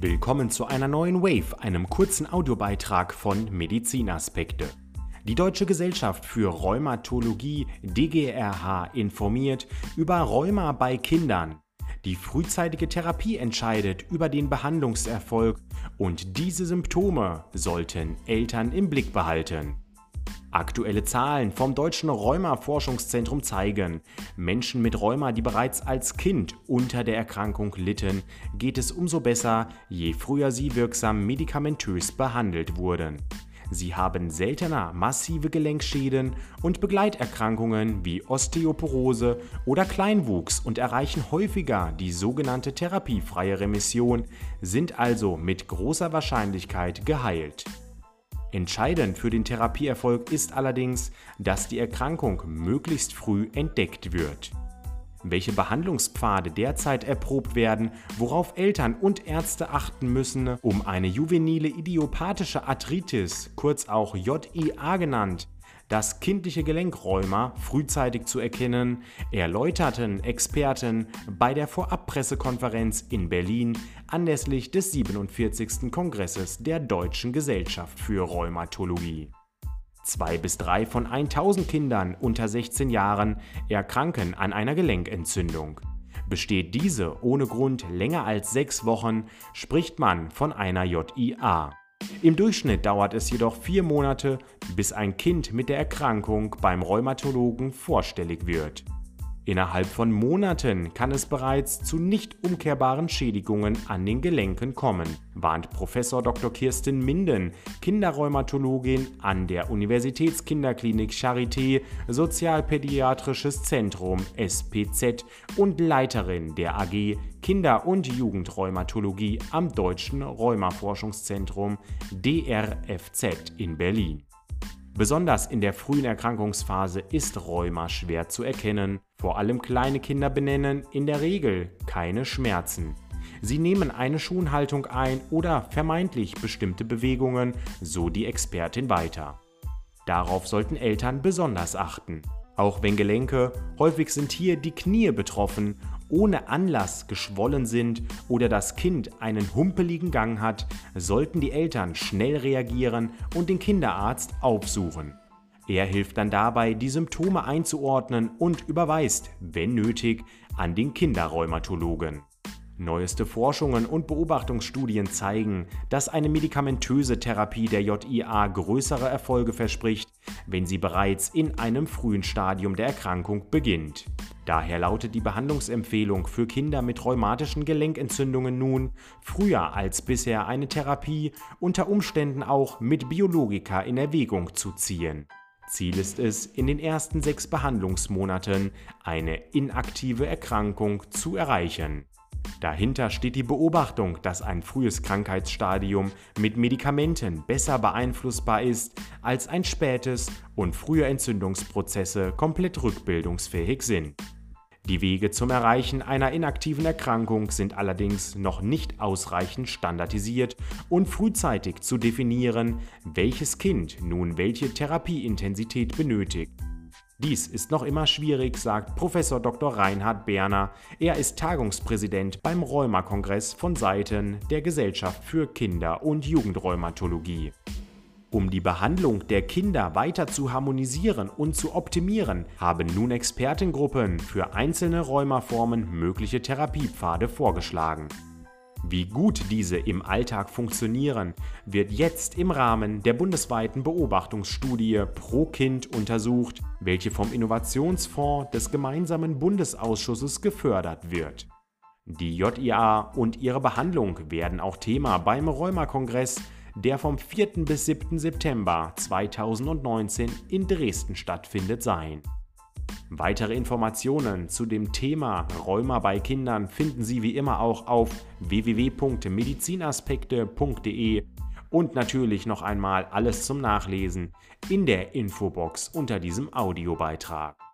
Willkommen zu einer neuen Wave, einem kurzen Audiobeitrag von Medizinaspekte. Die Deutsche Gesellschaft für Rheumatologie DGRH informiert über Rheuma bei Kindern. Die frühzeitige Therapie entscheidet über den Behandlungserfolg und diese Symptome sollten Eltern im Blick behalten. Aktuelle Zahlen vom Deutschen Rheuma-Forschungszentrum zeigen, Menschen mit Rheuma, die bereits als Kind unter der Erkrankung litten, geht es umso besser, je früher sie wirksam medikamentös behandelt wurden. Sie haben seltener massive Gelenkschäden und Begleiterkrankungen wie Osteoporose oder Kleinwuchs und erreichen häufiger die sogenannte therapiefreie Remission, sind also mit großer Wahrscheinlichkeit geheilt. Entscheidend für den Therapieerfolg ist allerdings, dass die Erkrankung möglichst früh entdeckt wird. Welche Behandlungspfade derzeit erprobt werden, worauf Eltern und Ärzte achten müssen, um eine juvenile idiopathische Arthritis, kurz auch JIA genannt, das kindliche Gelenkräumer frühzeitig zu erkennen, erläuterten Experten bei der Vorabpressekonferenz in Berlin anlässlich des 47. Kongresses der Deutschen Gesellschaft für Rheumatologie. Zwei bis drei von 1000 Kindern unter 16 Jahren erkranken an einer Gelenkentzündung. Besteht diese ohne Grund länger als sechs Wochen, spricht man von einer JIA. Im Durchschnitt dauert es jedoch vier Monate, bis ein Kind mit der Erkrankung beim Rheumatologen vorstellig wird. Innerhalb von Monaten kann es bereits zu nicht umkehrbaren Schädigungen an den Gelenken kommen, warnt Prof. Dr. Kirsten Minden, Kinderrheumatologin an der Universitätskinderklinik Charité Sozialpädiatrisches Zentrum SPZ und Leiterin der AG Kinder- und Jugendrheumatologie am Deutschen Rheumaforschungszentrum DRFZ in Berlin. Besonders in der frühen Erkrankungsphase ist Rheuma schwer zu erkennen. Vor allem kleine Kinder benennen in der Regel keine Schmerzen. Sie nehmen eine Schonhaltung ein oder vermeintlich bestimmte Bewegungen, so die Expertin weiter. Darauf sollten Eltern besonders achten. Auch wenn Gelenke, häufig sind hier die Knie betroffen, ohne Anlass geschwollen sind oder das Kind einen humpeligen Gang hat, sollten die Eltern schnell reagieren und den Kinderarzt aufsuchen. Er hilft dann dabei, die Symptome einzuordnen und überweist, wenn nötig, an den Kinderrheumatologen. Neueste Forschungen und Beobachtungsstudien zeigen, dass eine medikamentöse Therapie der JIA größere Erfolge verspricht, wenn sie bereits in einem frühen Stadium der Erkrankung beginnt. Daher lautet die Behandlungsempfehlung für Kinder mit rheumatischen Gelenkentzündungen nun, früher als bisher eine Therapie unter Umständen auch mit Biologika in Erwägung zu ziehen. Ziel ist es, in den ersten sechs Behandlungsmonaten eine inaktive Erkrankung zu erreichen. Dahinter steht die Beobachtung, dass ein frühes Krankheitsstadium mit Medikamenten besser beeinflussbar ist als ein spätes und frühe Entzündungsprozesse komplett rückbildungsfähig sind. Die Wege zum Erreichen einer inaktiven Erkrankung sind allerdings noch nicht ausreichend standardisiert und frühzeitig zu definieren, welches Kind nun welche Therapieintensität benötigt. Dies ist noch immer schwierig, sagt Prof. Dr. Reinhard Berner. Er ist Tagungspräsident beim Rheuma-Kongress von Seiten der Gesellschaft für Kinder- und Jugendrheumatologie. Um die Behandlung der Kinder weiter zu harmonisieren und zu optimieren, haben nun Expertengruppen für einzelne Rheumaformen mögliche Therapiepfade vorgeschlagen. Wie gut diese im Alltag funktionieren, wird jetzt im Rahmen der bundesweiten Beobachtungsstudie Pro Kind untersucht, welche vom Innovationsfonds des gemeinsamen Bundesausschusses gefördert wird. Die JIA und ihre Behandlung werden auch Thema beim Rheuma-Kongress, der vom 4. bis 7. September 2019 in Dresden stattfindet, sein. Weitere Informationen zu dem Thema Rheuma bei Kindern finden Sie wie immer auch auf www.medizinaspekte.de und natürlich noch einmal alles zum Nachlesen in der Infobox unter diesem Audiobeitrag.